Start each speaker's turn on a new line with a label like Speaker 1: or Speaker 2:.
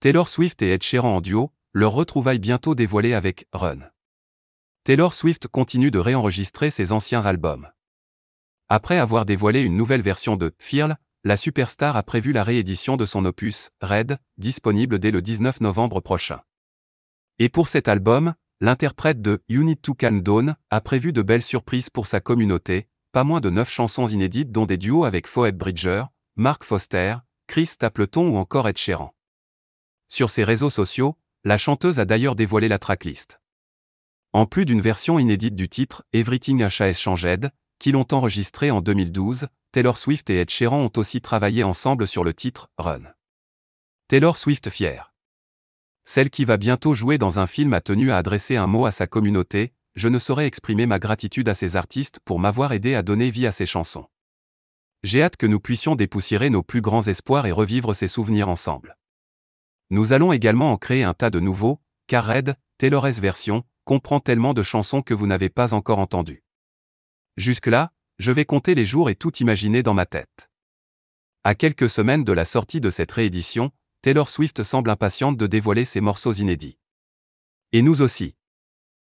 Speaker 1: Taylor Swift et Ed Sheeran en duo, leur retrouvaille bientôt dévoilée avec Run. Taylor Swift continue de réenregistrer ses anciens albums. Après avoir dévoilé une nouvelle version de Feel, la superstar a prévu la réédition de son opus, Red, disponible dès le 19 novembre prochain. Et pour cet album, l'interprète de You Need to Calm Down a prévu de belles surprises pour sa communauté, pas moins de 9 chansons inédites dont des duos avec Phoebe Bridger, Mark Foster, Chris Stapleton ou encore Ed Sheeran. Sur ses réseaux sociaux, la chanteuse a d'ailleurs dévoilé la tracklist. En plus d'une version inédite du titre Everything Has Changed, qu'ils l'ont enregistré en 2012, Taylor Swift et Ed Sheeran ont aussi travaillé ensemble sur le titre Run. Taylor Swift fière. Celle qui va bientôt jouer dans un film a tenu à adresser un mot à sa communauté, je ne saurais exprimer ma gratitude à ces artistes pour m'avoir aidé à donner vie à ces chansons. J'ai hâte que nous puissions dépoussiérer nos plus grands espoirs et revivre ces souvenirs ensemble. Nous allons également en créer un tas de nouveaux, car Red, Taylor's version, comprend tellement de chansons que vous n'avez pas encore entendues. Jusque-là, je vais compter les jours et tout imaginer dans ma tête. À quelques semaines de la sortie de cette réédition, Taylor Swift semble impatiente de dévoiler ses morceaux inédits. Et nous aussi.